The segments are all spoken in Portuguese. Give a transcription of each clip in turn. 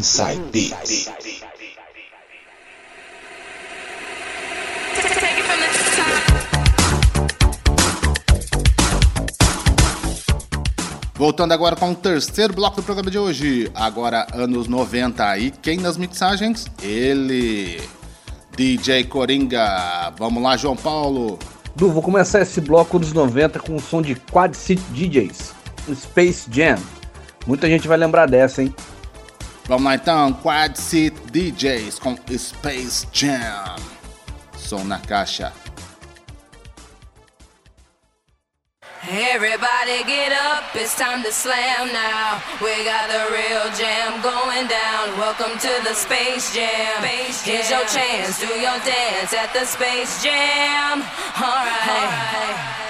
Inside Beats. Voltando agora com o terceiro bloco do programa de hoje. Agora, anos 90. E quem nas mixagens? Ele. DJ Coringa. Vamos lá, João Paulo. Du, vou começar esse bloco dos 90 com o som de Quad City DJs. Space Jam. Muita gente vai lembrar dessa, hein? Vamos lá então, Quad City DJs com Space Jam. Som na caixa. Everybody get up, it's time to slam now. We got the real jam going down. Welcome to the Space Jam. Space jam. Here's your chance, do your dance at the Space Jam. Alright. All right. you gonna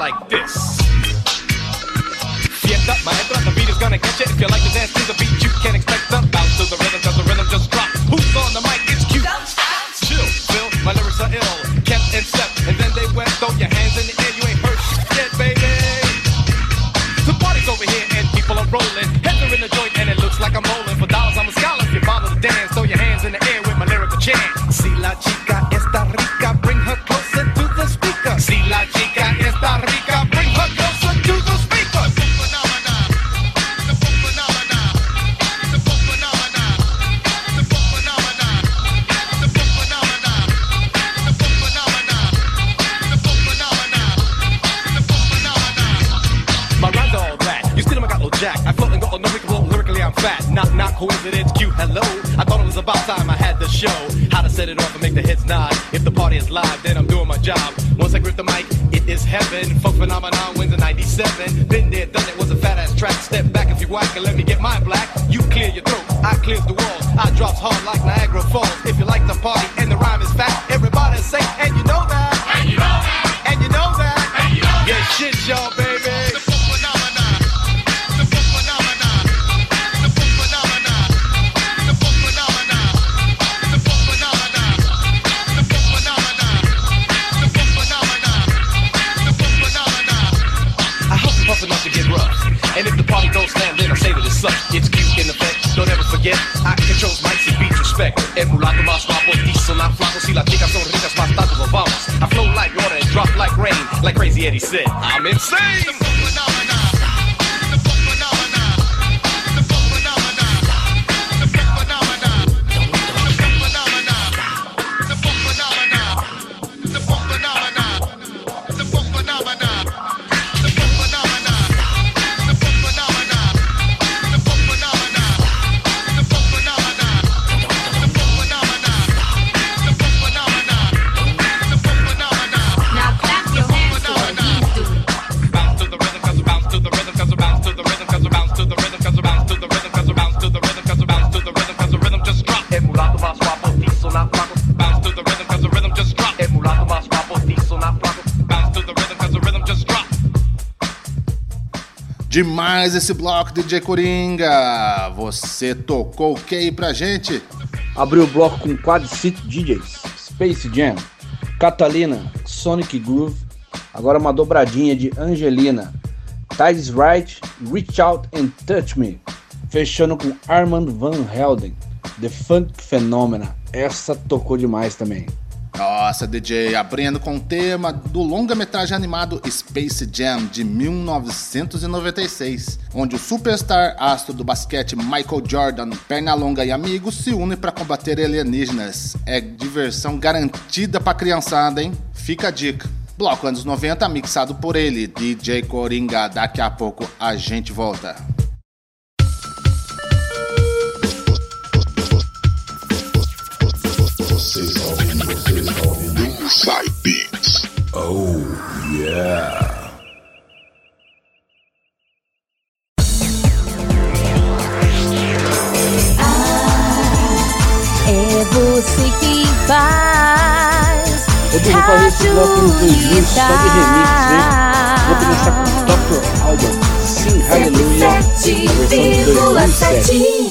like this. Fiesta, maestro, the beat is gonna get you. If you like to dance to the beat, you can expect to bounce to the rhythm, cause the rhythm just dropped. Who's on the mic? It's cute. Chill, Phil, my lyrics are ill. About time I had the show. How to set it off and make the hits nod. If the party is live, then I'm doing my job. Once I grip the mic, it is heaven. Folk phenomenon wins in 97. Been there, done it, was a fat ass track. Step back if you whack and let me get my black. You clear your throat, I clears the walls. I drops hard like Niagara Falls. If you like the party más guapo, diesel, not flaco. Si las chicas más vamos. I flow like water and drop like rain. Like Crazy Eddie said, I'm insane. Demais esse bloco, DJ Coringa. Você tocou o que aí pra gente? Abriu o bloco com Quad City DJs, Space Jam, Catalina, Sonic Groove, agora uma dobradinha de Angelina, Tides Right, Reach Out and Touch Me, fechando com Armand Van Helden, The Funk Phenomena. Essa tocou demais também. Nossa, DJ, abrindo com o tema do longa-metragem animado Space Jam de 1996, onde o superstar astro do basquete Michael Jordan, Pernalonga e amigos se unem para combater alienígenas. É diversão garantida pra criançada, hein? Fica a dica. Bloco anos 90, mixado por ele, DJ Coringa. Daqui a pouco a gente volta. Você está ouvindo, você está ouvindo Inside Beats. Oh, yeah. É você que faz. Eu devo fazer esse bloco nos 2000 só de remix, hein? Vou começar com Dr. Alban, Sing Hallelujah, a versão de 2007.